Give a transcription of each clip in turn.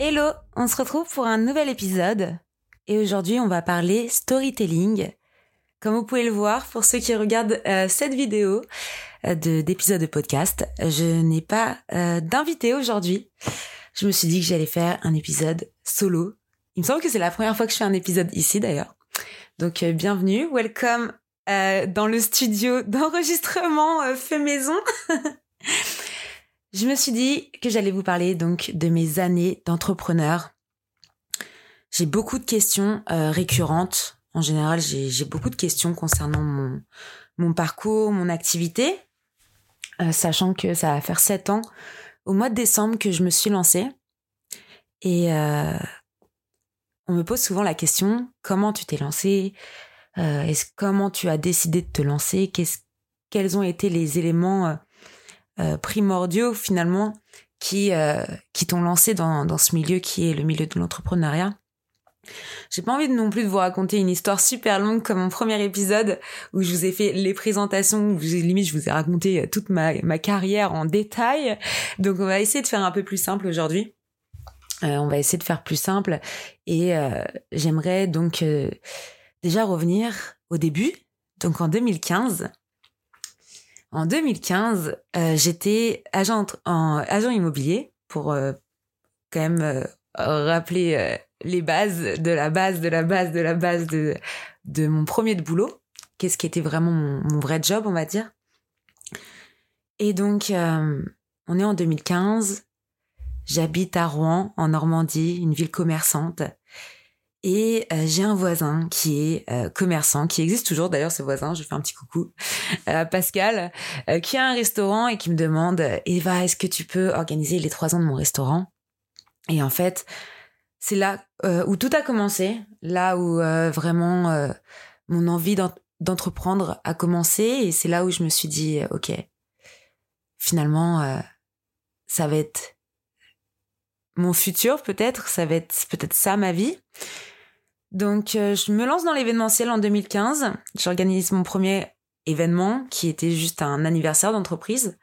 Hello, on se retrouve pour un nouvel épisode et aujourd'hui on va parler storytelling. Comme vous pouvez le voir, pour ceux qui regardent euh, cette vidéo euh, de d'épisode de podcast, je n'ai pas euh, d'invité aujourd'hui. Je me suis dit que j'allais faire un épisode solo. Il me semble que c'est la première fois que je fais un épisode ici d'ailleurs. Donc bienvenue, welcome dans le studio d'enregistrement fait maison. Je me suis dit que j'allais vous parler donc de mes années d'entrepreneur. J'ai beaucoup de questions euh, récurrentes. En général, j'ai beaucoup de questions concernant mon, mon parcours, mon activité, euh, sachant que ça va faire sept ans au mois de décembre que je me suis lancée. Et euh, on me pose souvent la question comment tu t'es lancée? Est Comment tu as décidé de te lancer? Quels ont été les éléments euh, primordiaux finalement qui euh, qui t'ont lancé dans dans ce milieu qui est le milieu de l'entrepreneuriat. J'ai pas envie non plus de vous raconter une histoire super longue comme mon premier épisode où je vous ai fait les présentations, où limite je vous ai raconté euh, toute ma, ma carrière en détail. Donc on va essayer de faire un peu plus simple aujourd'hui. Euh, on va essayer de faire plus simple et euh, j'aimerais donc déjà revenir au début. Donc en 2015, en 2015, euh, j'étais agent en agent immobilier pour euh, quand même euh, rappeler les bases de la base de la base de la base de de mon premier de boulot. Qu'est-ce qui était vraiment mon, mon, vrai job, on va dire. Et donc, on est en 2015. J'habite à Rouen, en Normandie, une ville commerçante. Et euh, j'ai un voisin qui est euh, commerçant, qui existe toujours d'ailleurs ce voisin, je fais un petit coucou à Pascal, euh, qui a un restaurant et qui me demande Eva, est-ce que tu peux organiser les trois ans de mon restaurant? Et en fait, c'est là où tout a commencé, là où vraiment mon envie d'entreprendre a commencé, et c'est là où je me suis dit ok, finalement, ça va être mon futur peut-être, ça va être peut-être ça ma vie. Donc, euh, je me lance dans l'événementiel en 2015. J'organise mon premier événement qui était juste un anniversaire d'entreprise.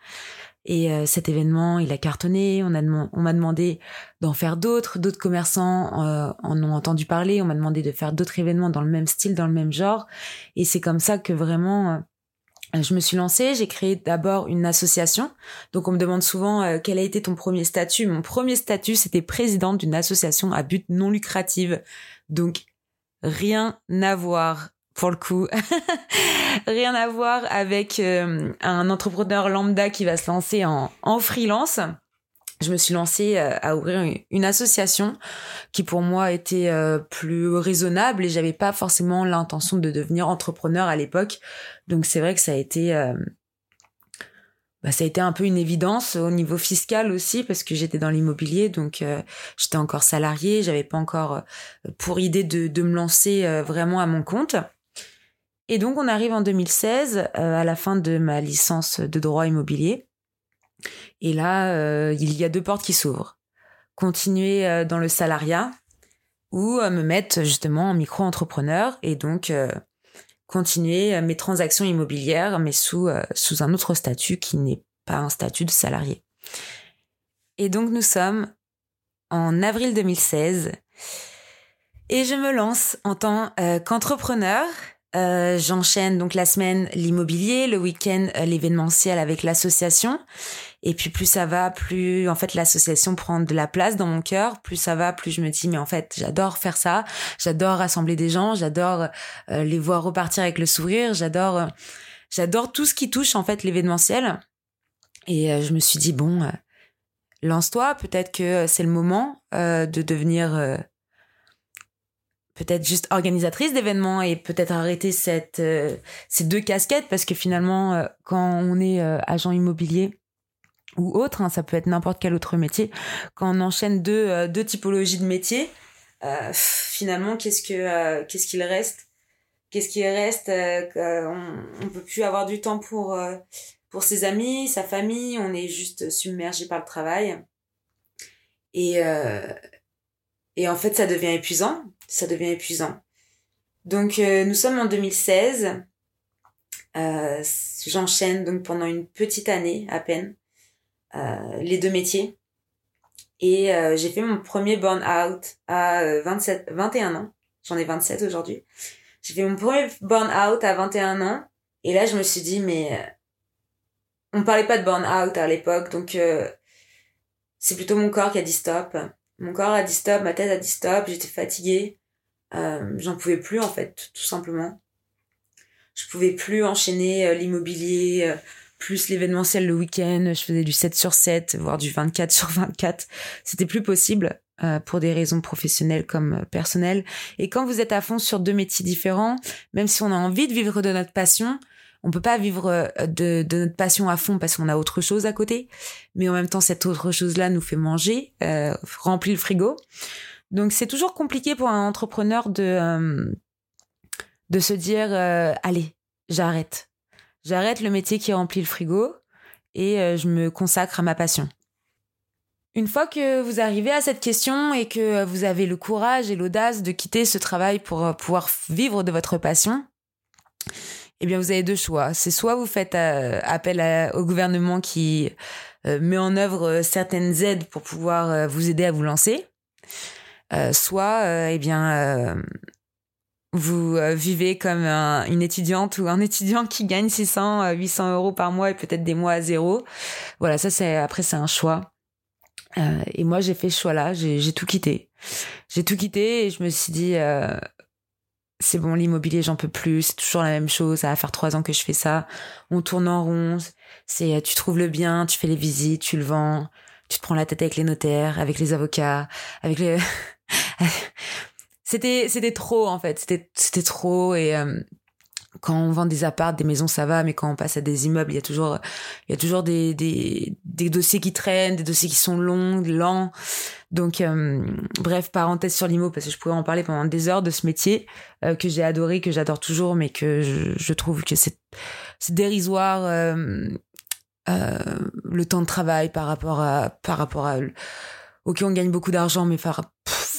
Et euh, cet événement, il a cartonné. On m'a demandé d'en faire d'autres. D'autres commerçants euh, en ont entendu parler. On m'a demandé de faire d'autres événements dans le même style, dans le même genre. Et c'est comme ça que vraiment je me suis lancée, j'ai créé d'abord une association. Donc on me demande souvent quel a été ton premier statut? Mon premier statut, c'était présidente d'une association à but non lucratif. Donc rien à voir pour le coup. rien à voir avec euh, un entrepreneur lambda qui va se lancer en, en freelance. Je me suis lancée euh, à ouvrir une association qui pour moi était euh, plus raisonnable et j'avais pas forcément l'intention de devenir entrepreneur à l'époque. Donc c'est vrai que ça a été bah, ça a été un peu une évidence au niveau fiscal aussi parce que j'étais dans l'immobilier donc euh, j'étais encore salarié j'avais pas encore euh, pour idée de, me lancer euh, vraiment à mon compte. Et donc on arrive en 2016 à la fin de ma licence de droit immobilier. Et là il y a deux portes qui s'ouvrent. Continuer dans le salariat ou me mettre justement en micro-entrepreneur et donc continuer mes transactions immobilières, mais sous, euh, sous un autre statut qui n'est pas un statut de salarié. Et donc nous sommes en avril 2016 et je me lance en tant euh, qu'entrepreneur. Euh, j'enchaîne donc la semaine l'immobilier, le week-end l'événementiel avec l'association et puis plus ça va, plus en fait l'association prend de la place dans mon cœur. Plus ça va, plus je me dis mais en fait j'adore faire ça. J'adore rassembler des gens. J'adore euh, les voir repartir avec le sourire. J'adore, euh, j'adore tout ce qui touche en fait l'événementiel. Et euh, je me suis dit bon, lance-toi. Peut-être que c'est le moment de devenir peut-être juste organisatrice d'événements et peut-être arrêter cette ces deux casquettes parce que finalement quand on est agent immobilier ou autre, hein, ça peut être n'importe quel autre métier. Quand on enchaîne deux, deux typologies de métiers, finalement, qu'est-ce que qu'est-ce qu'il reste? Qu'est-ce qu'il reste on, on peut plus avoir du temps pour pour ses amis, sa famille. On est juste submergé par le travail. Et et en fait, ça devient épuisant. Ça devient épuisant. Donc, nous sommes en 2016. Euh, j'enchaîne donc pendant une petite année à peine euh, les deux métiers. Et euh, j'ai fait mon premier burn-out à 27, 21 ans. J'en ai 27 aujourd'hui. J'ai fait mon premier burn-out à 21 ans. Et là, je me suis dit, mais on parlait pas de burn-out à l'époque, donc c'est plutôt mon corps qui a dit stop. Mon corps a dit stop, ma tête a dit stop, j'étais fatiguée. J'en pouvais plus en fait, tout simplement je pouvais plus enchaîner euh, l'immobilier euh, plus l'événementiel le week-end, je faisais du 7 sur 7, voire du 24 sur 24. C'était plus possible euh, pour des raisons professionnelles comme personnelles. Et quand vous êtes à fond sur deux métiers différents, même si on a envie de vivre de notre passion, on peut pas vivre de, de notre passion à fond parce qu'on a autre chose à côté. Mais en même temps, cette autre chose-là nous fait manger, euh, remplit le frigo. Donc c'est toujours compliqué pour un entrepreneur de de se dire euh, allez, j'arrête. J'arrête le métier qui remplit le frigo et euh, je me consacre à ma passion. Une fois que vous arrivez à cette question et que vous avez le courage et l'audace de quitter ce travail pour euh, pouvoir vivre de votre passion, eh bien vous avez deux choix. C'est soit vous faites appel au gouvernement qui met en œuvre certaines aides pour pouvoir vous aider à vous lancer, soit eh bien vous euh, vivez comme une étudiante ou un étudiant qui gagne 600, 800 euh, euros par mois et peut-être des mois à zéro. Voilà, ça c'est après c'est un choix. Euh, et moi j'ai fait ce choix-là, j'ai tout quitté. J'ai tout quitté et je me suis dit c'est bon l'immobilier j'en peux plus, c'est toujours la même chose. Ça va faire trois ans que je fais ça. On tourne en rond. C'est tu trouves le bien, tu fais les visites, tu le vends, tu te prends la tête avec les notaires, avec les avocats, avec les c'était c'était trop en fait c'était c'était trop et euh, quand on vend des apparts, des maisons, ça va, mais quand on passe à des immeubles, il y a toujours, il y a toujours des, des, des dossiers qui traînent, des dossiers qui sont longs, lents. Donc, euh, bref, parenthèse sur l'IMO, parce que je pourrais en parler pendant des heures de ce métier euh, que j'ai adoré, que j'adore toujours, mais que je, je trouve que c'est, dérisoire euh, le temps de travail par rapport à, par rapport à, ok, on gagne beaucoup d'argent, mais par,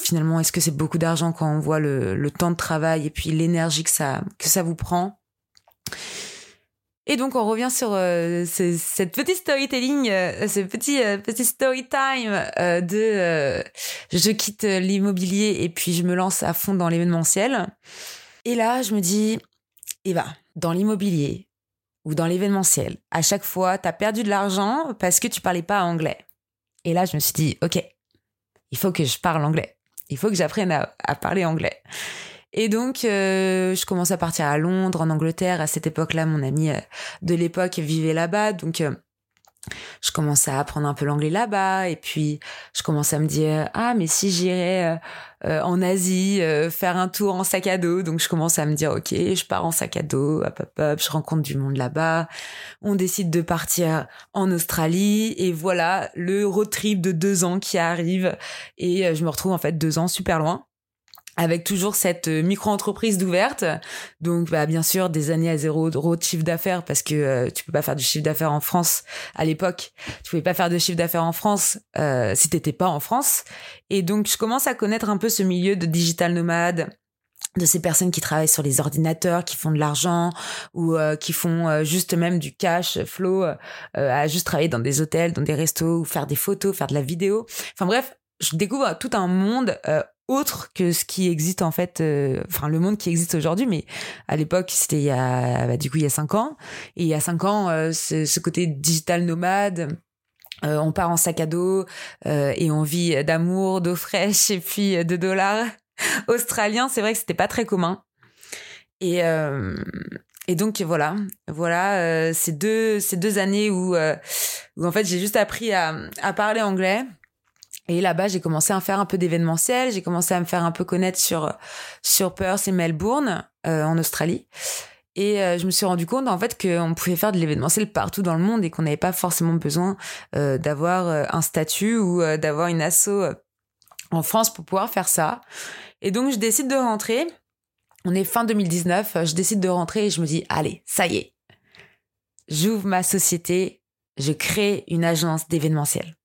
finalement, est-ce que c'est beaucoup d'argent quand on voit le, temps de travail et puis l'énergie que ça, que ça vous prend? Et donc on revient sur euh, cette petite storytelling, euh, ce petit euh, petit story time de je quitte l'immobilier et puis je me lance à fond dans l'événementiel. Et là, je me dis, eh ben, dans l'immobilier ou dans l'événementiel, à chaque fois, tu as perdu de l'argent parce que tu parlais pas anglais. Et là, je me suis dit, ok, il faut que je parle anglais il faut que j'apprenne à, parler anglais. Et donc, euh, je commence à partir à Londres, en Angleterre. À cette époque-là, mon ami euh, de l'époque vivait là-bas. Donc, euh, je commence à apprendre un peu l'anglais là-bas. Et puis, je commence à me dire, ah, mais si j'irais en Asie faire un tour en sac à dos. Donc, je commence à me dire, ok, je pars en sac à dos, hop, hop, hop, je rencontre du monde là-bas. On décide de partir en Australie. Et voilà, le road trip de deux ans qui arrive. Et je me retrouve en fait deux ans super loin avec toujours cette euh, micro-entreprise d'ouverte. Donc, bah, bien sûr, des années à zéro euros de chiffre d'affaires parce que euh, tu peux pas faire du chiffre d'affaires en France à l'époque. Tu pouvais pas faire de chiffre d'affaires en France euh, si t'étais pas en France. Et donc, je commence à connaître un peu ce milieu de digital nomade de ces personnes qui travaillent sur les ordinateurs, qui font de l'argent ou euh, qui font juste même du cash flow, à juste travailler dans des hôtels, dans des restos, ou faire des photos, faire de la vidéo. Enfin bref, je découvre tout un monde autre que ce qui existe en fait, euh, enfin le monde qui existe aujourd'hui, mais à l'époque c'était il y a, bah, du coup il y a cinq ans, et il y a cinq ans euh, ce côté digital nomade, euh, on part en sac à dos et on vit d'amour, d'eau fraîche et puis de dollars australiens. C'est vrai que c'était pas très commun. Et et donc voilà, voilà ces deux ces deux années où où en fait j'ai juste appris à à parler anglais et là-bas, j'ai commencé à faire un peu d'événementiel, j'ai commencé à me faire un peu connaître sur sur Perth et Melbourne euh, en Australie. Et je me suis rendu compte en fait qu'on pouvait faire de l'événementiel partout dans le monde et qu'on n'avait pas forcément besoin d'avoir un statut ou d'avoir une asso en France pour pouvoir faire ça. Et donc je décide de rentrer. On est fin 2019, je décide de rentrer et je me dis allez, ça y est. J'ouvre ma société, je crée une agence d'événementiel.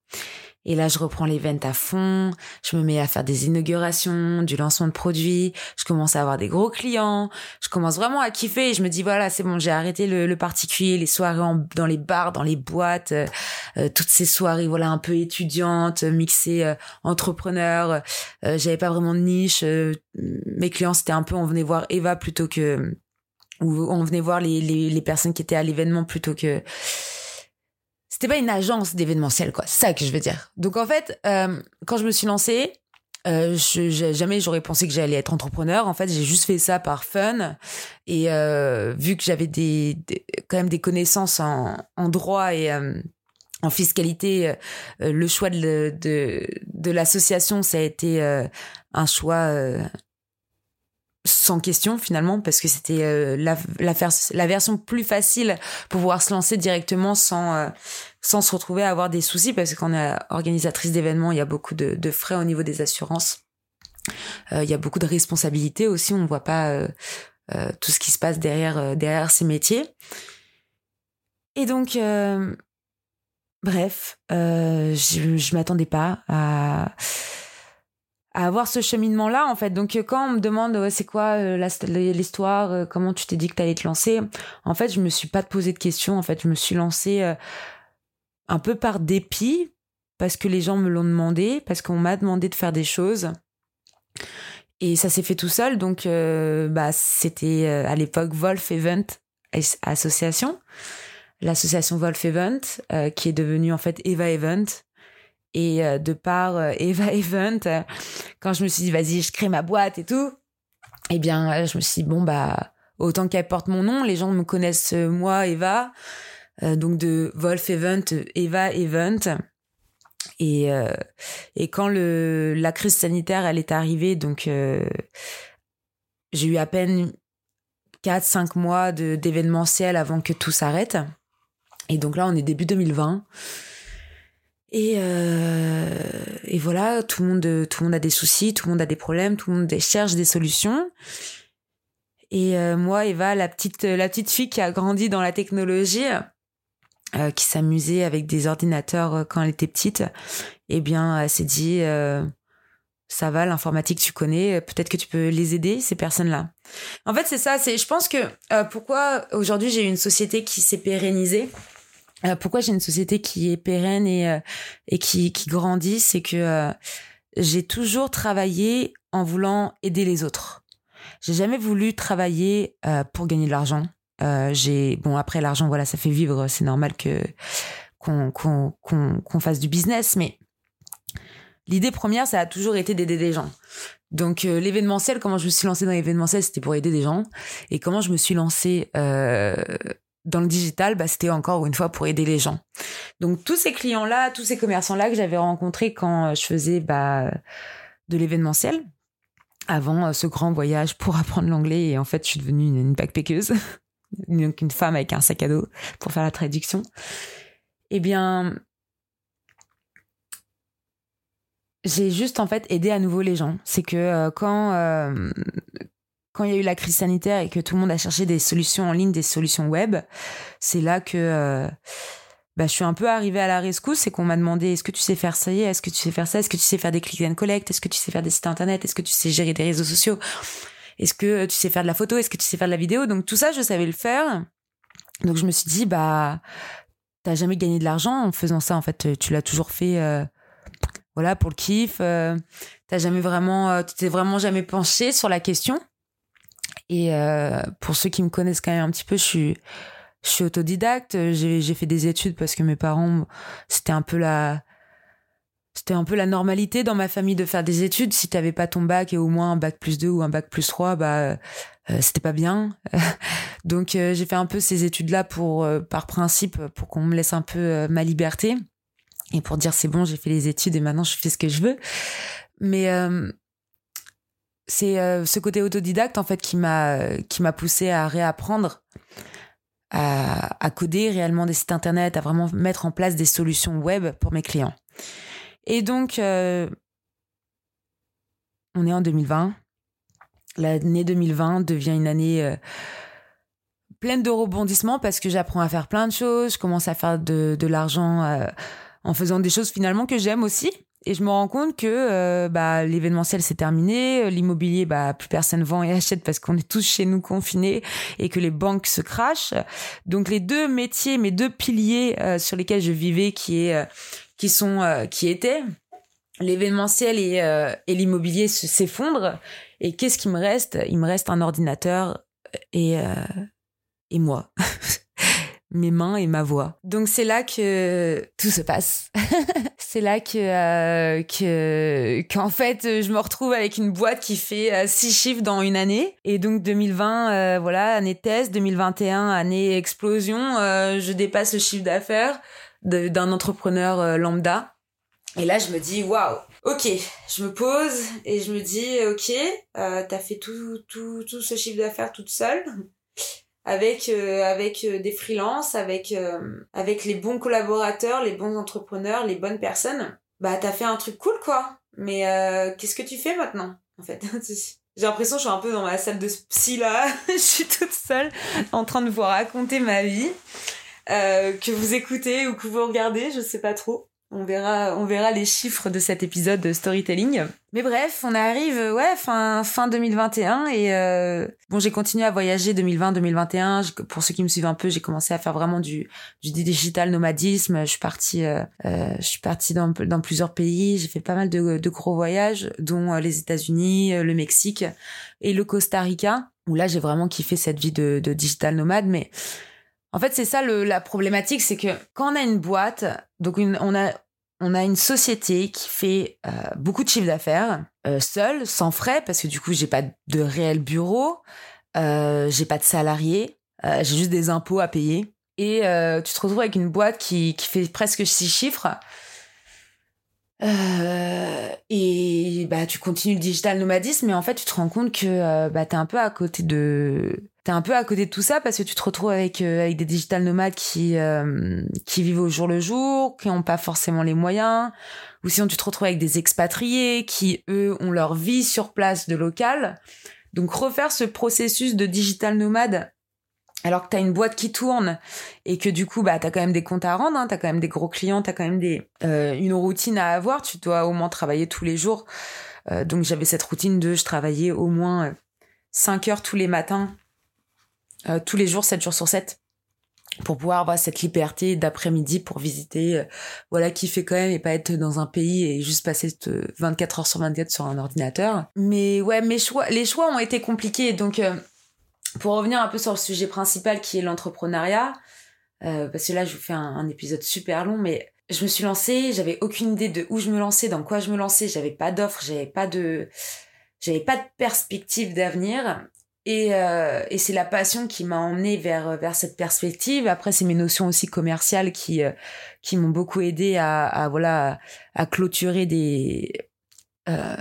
Et là, je reprends l'event à fond, je me mets à faire des inaugurations, du lancement de produits, je commence à avoir des gros clients, je commence vraiment à kiffer. Et je me dis voilà, c'est bon, j'ai arrêté le, particulier, les soirées dans les bars, dans les boîtes, euh, euh, toutes ces soirées voilà un peu étudiantes, mixées euh, entrepreneurs, j'avais pas vraiment de niche, mes clients c'était un peu on venait voir Eva plutôt que ou on venait voir les, les, les personnes qui étaient à l'événement plutôt que c'était pas une agence d'événementiel, quoi. C'est ça que je veux dire. Donc en fait, euh, quand je me suis lancée, euh, jamais j'aurais pensé que j'allais être entrepreneur. En fait, j'ai juste fait ça par fun. Et euh, vu que j'avais des, quand même des connaissances en, droit et en fiscalité, le choix de, de l'association, ça a été un choix sans question finalement parce que c'était euh, la, la, la, version plus facile pour pouvoir se lancer directement sans euh, sans se retrouver à avoir des soucis parce qu'on est organisatrice d'événements il y a beaucoup de, de, frais au niveau des assurances. Euh, il y a beaucoup de responsabilités aussi on ne voit pas tout ce qui se passe derrière derrière ces métiers. Et donc bref je je m'attendais pas à à avoir ce cheminement là en fait. Donc euh, quand on me demande c'est quoi euh, l'histoire euh, comment tu t'es dit que t'allais te lancer en fait je me suis pas posé de questions en fait. Je me suis lancée un peu par dépit parce que les gens me l'ont demandé parce qu'on m'a demandé de faire des choses. Et ça s'est fait tout seul. Donc bah c'était à l'époque Wolf Event Association. L'association Wolf Event qui est devenue en fait Eva Event et euh, de par euh, Eva Event, euh, quand je me suis dit, vas-y, je crée ma boîte et tout, eh bien, je me suis dit, bon, bah, autant qu'elle porte mon nom, les gens me connaissent, moi, Eva, donc de Wolf Event, Eva Event. Et, et quand le, la crise sanitaire, elle est arrivée, donc j'ai eu à peine 4-5 mois d'événementiel avant que tout s'arrête. Et donc là, on est début 2020. Et, euh, et voilà, tout le monde, tout le monde a des soucis, tout le monde a des problèmes, tout le monde cherche des solutions. Et euh, moi, Eva, la petite, la petite fille qui a grandi dans la technologie, euh, qui s'amusait avec des ordinateurs euh, quand elle était petite, eh bien, elle s'est dit, euh, ça va, l'informatique, tu connais, peut-être que tu peux les aider, ces personnes-là. En fait, c'est ça. C'est, je pense que pourquoi aujourd'hui j'ai une société qui s'est pérennisée euh, pourquoi j'ai une société qui est pérenne et, euh, et qui, qui grandit, c'est que euh, j'ai toujours travaillé en voulant aider les autres. J'ai jamais voulu travailler pour gagner de l'argent. j'ai bon après l'argent voilà ça fait vivre, c'est normal que qu'on qu'on qu'on fasse du business, mais l'idée première ça a toujours été d'aider des gens. Donc l'événementiel, comment je me suis lancée dans l'événementiel, c'était pour aider des gens. Et comment je me suis lancée euh, dans le digital, bah, c'était encore une fois pour aider les gens. Donc tous ces clients-là, tous ces commerçants-là que j'avais rencontrés quand euh, je faisais bah, de l'événementiel, avant euh, ce grand voyage pour apprendre l'anglais, et en fait je suis devenue une, une backpackeuse, donc une femme avec un sac à dos pour faire la traduction. Eh bien, j'ai juste en fait aidé à nouveau les gens. C'est que euh, quand quand il y a eu la crise sanitaire et que tout le monde a cherché des solutions en ligne, des solutions web, c'est là que euh, bah, je suis un peu arrivée à la rescousse c'est qu'on m'a demandé est-ce que tu sais faire ça est-ce que tu sais faire ça, est-ce que tu sais faire des click and collect, est-ce que tu sais faire des sites internet, est-ce que tu sais gérer des réseaux sociaux, est-ce que tu sais faire de la photo, est-ce que tu sais faire de la vidéo? Donc tout ça, je savais le faire. Donc je me suis dit bah t'as jamais gagné de l'argent en faisant ça en fait, tu l'as toujours fait. Euh, voilà pour le kiff euh, t'as jamais vraiment euh, tu t'es vraiment jamais penché sur la question et euh, pour ceux qui me connaissent quand même un petit peu, je suis, je suis autodidacte. J'ai, j'ai fait des études parce que mes parents, c'était un peu la, c'était un peu la normalité dans ma famille de faire des études. Si t'avais pas ton bac et au moins un bac plus 2 ou un bac plus 3, bah, euh, c'était pas bien. Donc, euh, j'ai fait un peu ces études-là pour, euh, par principe, pour qu'on me laisse un peu euh, ma liberté. Et pour dire, c'est bon, j'ai fait les études et maintenant je fais ce que je veux. Mais c'est ce côté autodidacte en fait qui m'a qui m'a poussé à réapprendre à, coder réellement des sites internet, à vraiment mettre en place des solutions web pour mes clients. Et donc, on est en 2020. L'année 2020 devient une année pleine de rebondissements parce que j'apprends à faire plein de choses, je commence à faire de, de l'argent euh, en faisant des choses finalement que j'aime aussi. Et je me rends compte que euh, bah, l'événementiel s'est terminé, l'immobilier, bah, plus personne vend et achète parce qu'on est tous chez nous confinés et que les banques se crachent. Donc les deux métiers, mes deux piliers euh, sur lesquels je vivais, qui est, qui sont, qui étaient l'événementiel et, et l'immobilier s'effondrent. Et qu'est-ce qui me reste? Il me reste un ordinateur et et moi. mes mains et ma voix. Donc c'est là que tout se passe. c'est là que euh, que qu'en fait je me retrouve avec une boîte qui fait euh, six chiffres dans une année. Et donc 2020, euh, voilà, année test. 2021, année explosion. je dépasse le chiffre d'affaires d'un entrepreneur lambda. Et là je me dis waouh. Ok, je me pose et je me dis ok, t'as fait tout tout tout ce chiffre d'affaires toute seule avec euh, avec euh, des freelances, avec euh, avec les bons collaborateurs, les bons entrepreneurs, les bonnes personnes. Bah t'as fait un truc cool quoi. Mais qu'est-ce que tu fais maintenant en fait? J'ai l'impression que je suis un peu dans ma salle de psy là. je suis toute seule en train de vous raconter ma vie. que vous écoutez ou que vous regardez, je sais pas trop. On verra, on verra les chiffres de cet épisode de storytelling. Mais bref, on arrive, ouais, fin, fin 2021 et euh, bon, j'ai continué à voyager 2020-2021. Pour ceux qui me suivent un peu, j'ai commencé à faire vraiment du, du digital nomadisme. Je suis partie, euh, euh, je suis partie dans, dans plusieurs pays. J'ai fait pas mal de, de gros voyages, dont les États-Unis, le Mexique et le Costa Rica, où là, j'ai vraiment kiffé cette vie de, de digital nomade. Mais en fait, c'est ça le, la problématique, c'est que quand on a une boîte, donc une, on a on a une société qui fait euh, beaucoup de chiffre d'affaires euh, seule, sans frais, parce que du coup j'ai pas de réel bureau, euh, j'ai pas de salariés, euh, j'ai juste des impôts à payer. Et tu te retrouves avec une boîte qui, qui fait presque six chiffres. et bah tu continues le digital nomadisme, mais en fait tu te rends compte que bah t'es un peu à côté de t'es un peu à côté de tout ça parce que tu te retrouves avec euh, avec des digital nomades qui euh, qui vivent au jour le jour, qui n'ont pas forcément les moyens, ou sinon tu te retrouves avec des expatriés qui eux ont leur vie sur place de local. Donc refaire ce processus de digital nomade alors que tu as une boîte qui tourne et que du coup bah tu as quand même des comptes à rendre, hein, tu as quand même des gros clients, tu as quand même des euh, une routine à avoir, tu dois au moins travailler tous les jours. donc j'avais cette routine de je travaillais au moins 5 heures tous les matins euh, tous les jours, 7 jours sur 7 pour pouvoir avoir cette liberté d'après-midi pour visiter, euh, voilà, fait quand même et pas être dans un pays et juste passer 24 heures sur 24 sur un ordinateur. Mais ouais, mes choix, les choix ont été compliqués. Donc, euh, pour revenir un peu sur le sujet principal qui est l'entrepreneuriat, parce que là, je vous fais un, un, épisode super long, mais je me suis lancée, j'avais aucune idée de où je me lançais, dans quoi je me lançais, j'avais pas d'offre, j'avais pas de, j'avais pas de perspective d'avenir. Et, euh, et c'est la passion qui m'a emmenée vers vers cette perspective. Après, c'est mes notions aussi commerciales qui euh, qui m'ont beaucoup aidé à, à voilà à clôturer des euh,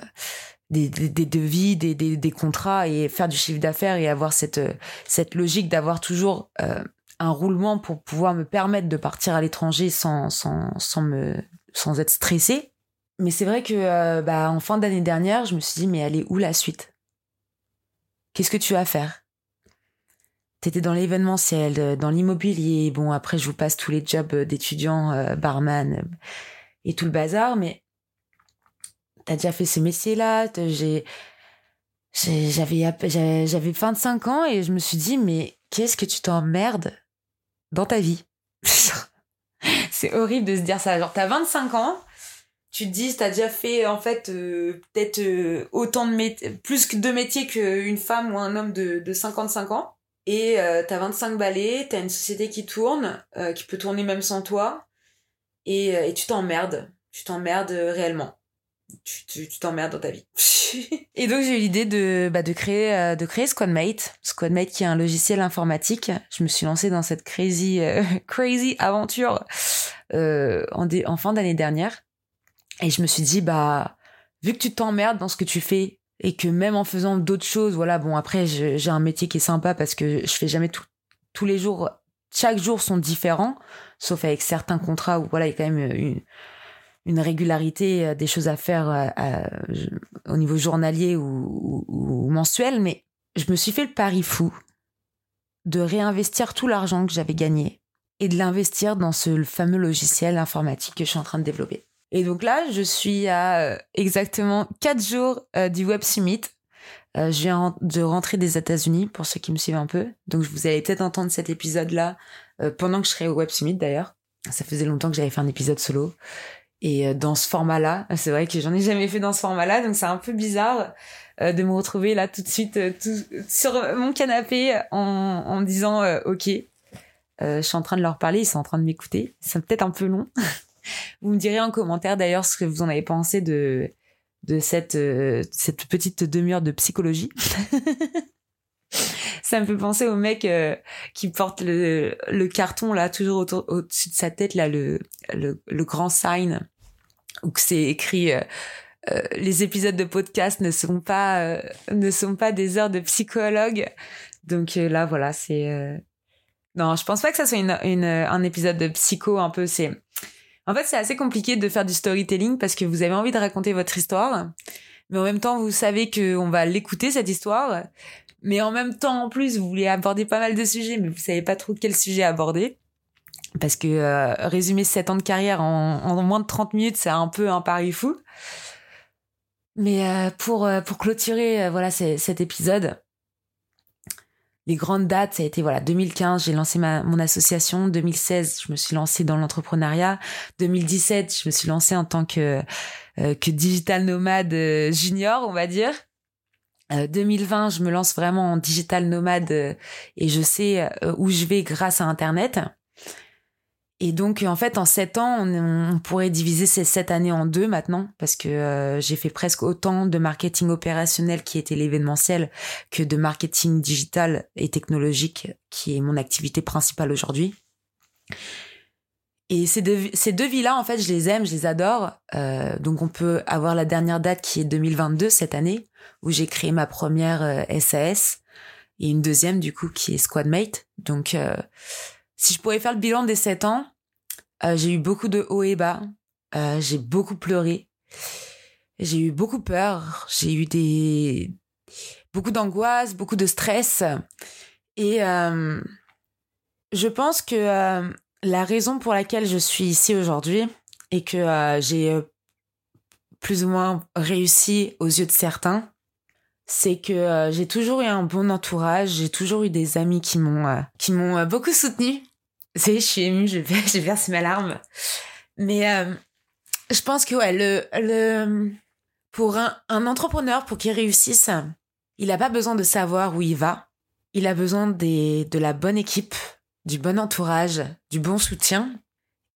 des, des, devis, des, des, contrats et faire du chiffre d'affaires et avoir cette cette logique d'avoir toujours euh, un roulement pour pouvoir me permettre de partir à l'étranger sans sans sans me sans être stressé. Mais c'est vrai que euh, bah en fin d'année dernière, je me suis dit mais elle est où la suite? Qu'est-ce que tu vas faire? T'étais dans l'événementiel, euh, dans l'immobilier. Bon, après, je vous passe tous les jobs euh, d'étudiants, euh, barman et tout le bazar, mais t'as déjà fait ce métier-là. J'avais 25 ans et je me suis dit, mais qu'est-ce que tu t'emmerdes dans ta vie? C'est horrible de se dire ça. Genre, t'as 25 ans, tu te dis, t'as déjà fait en fait euh, peut-être euh, autant de métiers, plus que de métiers qu'une femme ou un homme de, de 55 ans. Et euh, t'as 25 balais, t'as une société qui tourne, euh, qui peut tourner même sans toi, et, et tu t'emmerdes. Tu t'emmerdes réellement. Tu t'emmerdes dans ta vie. et donc j'ai eu l'idée de, bah, de créer de créer Squadmate. Squadmate qui est un logiciel informatique. Je me suis lancée dans cette crazy crazy aventure en, en fin d'année dernière. Et je me suis dit, bah, vu que tu t'emmerdes dans ce que tu fais, et que même en faisant d'autres choses, voilà, bon après j'ai un métier qui est sympa parce que je fais jamais tout, tous les jours, chaque jour sont différents, sauf avec certains contrats où voilà il y a quand même une, une régularité, euh, des choses à faire euh, au niveau journalier ou, ou, mensuel, mais je me suis fait le pari fou de réinvestir tout l'argent que j'avais gagné et de l'investir dans ce fameux logiciel informatique que je suis en train de développer. Et donc là, je suis à euh, exactement quatre jours du Web Summit. je viens de rentrer des États-Unis pour ceux qui me suivent un peu. Donc vous allez peut-être entendre cet épisode-là pendant que je serai au Web Summit d'ailleurs. Ça faisait longtemps que j'avais fait un épisode solo. Et euh, dans ce format-là, c'est vrai que j'en ai jamais fait dans ce format-là, donc c'est un peu bizarre euh, de me retrouver là tout de suite euh, tout, sur mon canapé en, en me disant ok, je suis en train de leur parler, ils sont en train de m'écouter. C'est peut-être un peu long. vous me direz en commentaire d'ailleurs ce que vous en avez pensé de de cette cette petite demi-heure de psychologie. ça me fait penser au mec qui porte le, le carton là toujours au-dessus de sa tête là le, le, le grand sign où c'est écrit euh, euh, les épisodes de podcast ne sont pas euh, ne sont pas des heures de psychologue. Donc là voilà, c'est non, je pense pas que ça soit une, un épisode de psycho un peu c'est en fait, c'est assez compliqué de faire du storytelling parce que vous avez envie de raconter votre histoire, mais en même temps, vous savez que on va l'écouter cette histoire, mais en même temps, en plus, vous voulez aborder pas mal de sujets, mais vous savez pas trop quel sujet aborder parce que euh, résumer 7 ans de carrière en, moins de 30 minutes, c'est un peu un pari fou. Mais euh, pour, euh, pour clôturer voilà cet épisode, les grandes dates, ça a été voilà 2015, j'ai lancé ma, mon association. 2016, je me suis lancée dans l'entrepreneuriat. 2017, je me suis lancée en tant que que digital nomade junior, on va dire. 2020, je me lance vraiment en digital nomade et je sais où je vais grâce à Internet. Et donc, en fait, en sept ans, on, pourrait diviser ces sept années en deux maintenant, parce que euh, j'ai fait presque autant de marketing opérationnel qui était l'événementiel que de marketing digital et technologique, qui est mon activité principale aujourd'hui. Et ces deux, ces deux vies-là, en fait, je les aime, je les adore. Euh, donc, on peut avoir la dernière date qui est 2022, cette année, où j'ai créé ma première SAS, euh, et une deuxième, du coup, qui est Squadmate. Donc, si je pourrais faire le bilan des sept ans, euh, j'ai eu beaucoup de hauts et bas. Euh, j'ai beaucoup pleuré. J'ai eu beaucoup peur. J'ai eu des beaucoup d'angoisse, beaucoup de stress. Et euh, je pense que la raison pour laquelle je suis ici aujourd'hui et que j'ai plus ou moins réussi aux yeux de certains, c'est que j'ai toujours eu un bon entourage, j'ai toujours eu des amis qui m'ont qui m'ont beaucoup soutenu c'est, je suis émue, j'ai versé ma larme. Mais euh, je pense que ouais, le, le, pour un, un entrepreneur, pour qu'il réussisse, il n'a pas besoin de savoir où il va. Il a besoin des, de la bonne équipe, du bon entourage, du bon soutien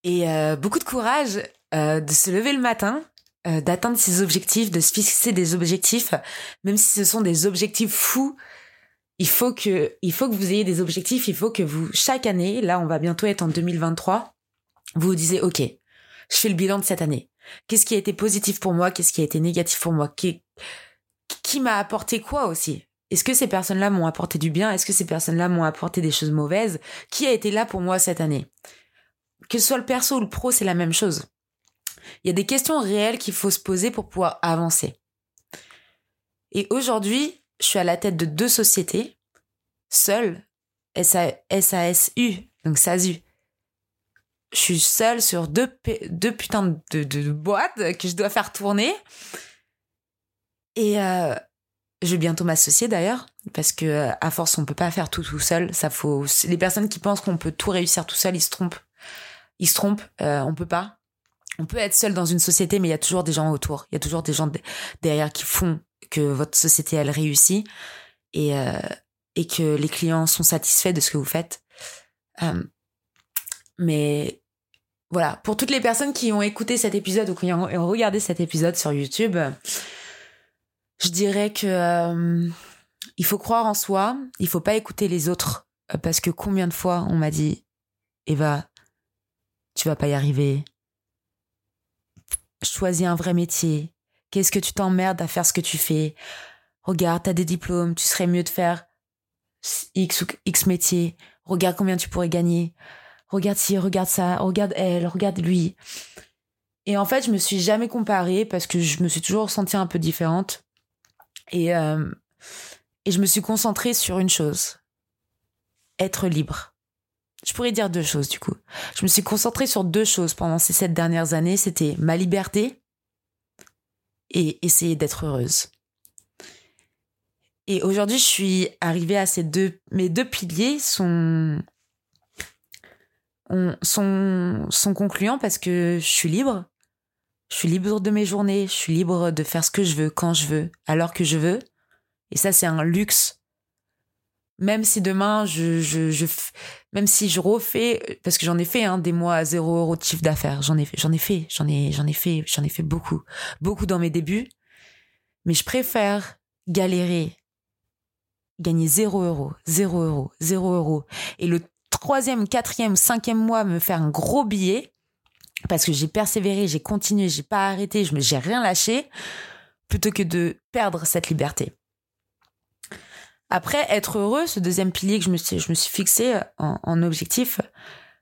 et euh, beaucoup de courage euh, de se lever le matin, d'atteindre ses objectifs, de se fixer des objectifs, même si ce sont des objectifs fous il faut que, il faut que vous ayez des objectifs, il faut que vous, chaque année, là, on va bientôt être en 2023, vous vous disiez, OK, je fais le bilan de cette année. Qu'est-ce qui a été positif pour moi? Qu'est-ce qui a été négatif pour moi? Qui, qui m'a apporté quoi aussi? Est-ce que ces personnes-là m'ont apporté du bien? Est-ce que ces personnes-là m'ont apporté des choses mauvaises? Qui a été là pour moi cette année? Que ce soit le perso ou le pro, c'est la même chose. Il y a des questions réelles qu'il faut se poser pour pouvoir avancer. Et aujourd'hui, je suis à la tête de deux sociétés, seule, SASU, donc SASU. Je suis seule sur deux, putains de, de, boîtes que je dois faire tourner. Et euh, je vais bientôt m'associer d'ailleurs, parce que à force, on peut pas faire tout tout seul. Ça faut. Les personnes qui pensent qu'on peut tout réussir tout seul, ils se trompent. Ils se trompent. Euh, on peut pas. On peut être seul dans une société, mais il y a toujours des gens autour. Il y a toujours des gens derrière qui font votre société elle réussit et euh, et que les clients sont satisfaits de ce que vous faites. Euh, mais voilà, pour toutes les personnes qui ont écouté cet épisode ou qui ont regardé cet épisode sur YouTube, je dirais que euh, il faut croire en soi, il faut pas écouter les autres parce que combien de fois on m'a dit Eva, tu vas pas y arriver. Choisis un vrai métier, Qu'est-ce que tu t'emmerdes à faire ce que tu fais? Regarde, t'as des diplômes, tu serais mieux de faire X ou X métier, regarde combien tu pourrais gagner, regarde ci, regarde ça, regarde elle, regarde lui. Et en fait, je me suis jamais comparée parce que je me suis toujours sentie un peu différente. Et, euh, et je me suis concentrée sur une chose. Être libre. Je pourrais dire deux choses du coup. Je me suis concentrée sur deux choses pendant ces sept dernières années. C'était ma liberté et essayer d'être heureuse. Et aujourd'hui, je suis arrivée à ces deux. Mes deux piliers sont sont sont concluants parce que je suis libre. Je suis libre de mes journées. Je suis libre de faire ce que je veux quand je veux, alors que je veux. Et ça, c'est un luxe. Même si demain, je, je, je, même si je refais, parce que j'en ai fait hein, des mois à zéro euro de chiffre d'affaires, j'en ai j'en ai fait, j'en ai, j'en ai fait, j'en ai fait beaucoup, beaucoup dans mes débuts. Mais je préfère galérer, gagner zéro euro, zéro euro, zéro euro, et le troisième, quatrième, cinquième mois me faire un gros billet parce que j'ai persévéré, j'ai continué, j'ai pas arrêté, je j'ai rien lâché, plutôt que de perdre cette liberté. Après, être heureux, ce deuxième pilier que je me suis, fixé en, objectif,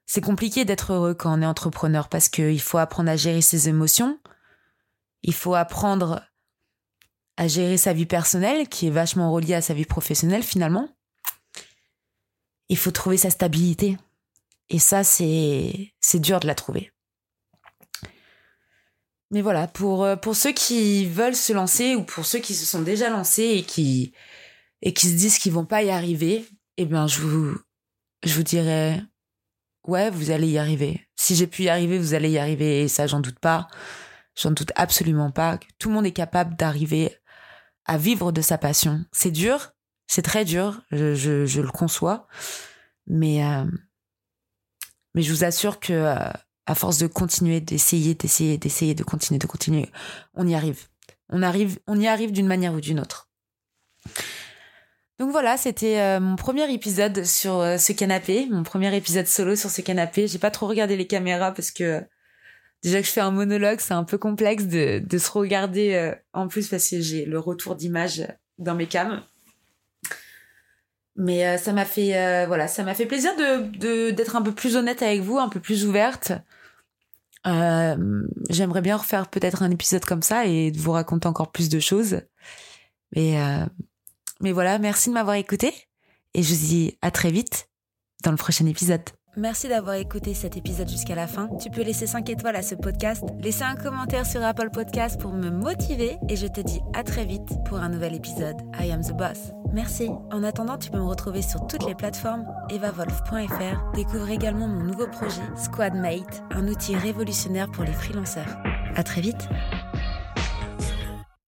c'est compliqué d'être heureux quand on est entrepreneur parce qu'il faut apprendre à gérer ses émotions, il faut apprendre à gérer sa vie personnelle, qui est vachement reliée à sa vie professionnelle finalement. Il faut trouver sa stabilité. Et ça, c'est, dur de la trouver. Mais voilà, pour, pour ceux qui veulent se lancer ou pour ceux qui se sont déjà lancés et qui, et qui se disent qu'ils vont pas y arriver, eh bien, je vous, je vous dirais, ouais, vous allez y arriver. Si j'ai pu y arriver, vous allez y arriver. Et ça, j'en doute pas. J'en doute absolument pas. Tout le monde est capable d'arriver à vivre de sa passion. C'est dur. C'est très dur. Je, je, le conçois. Mais, euh, mais je vous assure que, euh, à force de continuer, d'essayer, d'essayer, d'essayer, de continuer, de continuer, on y arrive. On arrive, on y arrive d'une manière ou d'une autre. Donc voilà, c'était euh, mon premier épisode sur euh, ce canapé, mon premier épisode solo sur ce canapé. J'ai pas trop regardé les caméras parce que déjà que je fais un monologue, c'est un peu complexe de, se regarder euh, en plus parce que j'ai le retour d'image dans mes cams. Mais ça m'a fait voilà, ça m'a fait plaisir de d'être un peu plus honnête avec vous, un peu plus ouverte. J'aimerais bien refaire peut-être un épisode comme ça et de vous raconter encore plus de choses. Mais mais voilà, merci de m'avoir écouté et je vous dis à très vite dans le prochain épisode. Merci d'avoir écouté cet épisode jusqu'à la fin. Tu peux laisser 5 étoiles à ce podcast, laisser un commentaire sur Apple Podcast pour me motiver et je te dis à très vite pour un nouvel épisode. I am the boss. Merci. En attendant, tu peux me retrouver sur toutes les plateformes evavolf.fr. Découvre également mon nouveau projet Squadmate, un outil révolutionnaire pour les freelanceurs. À très vite.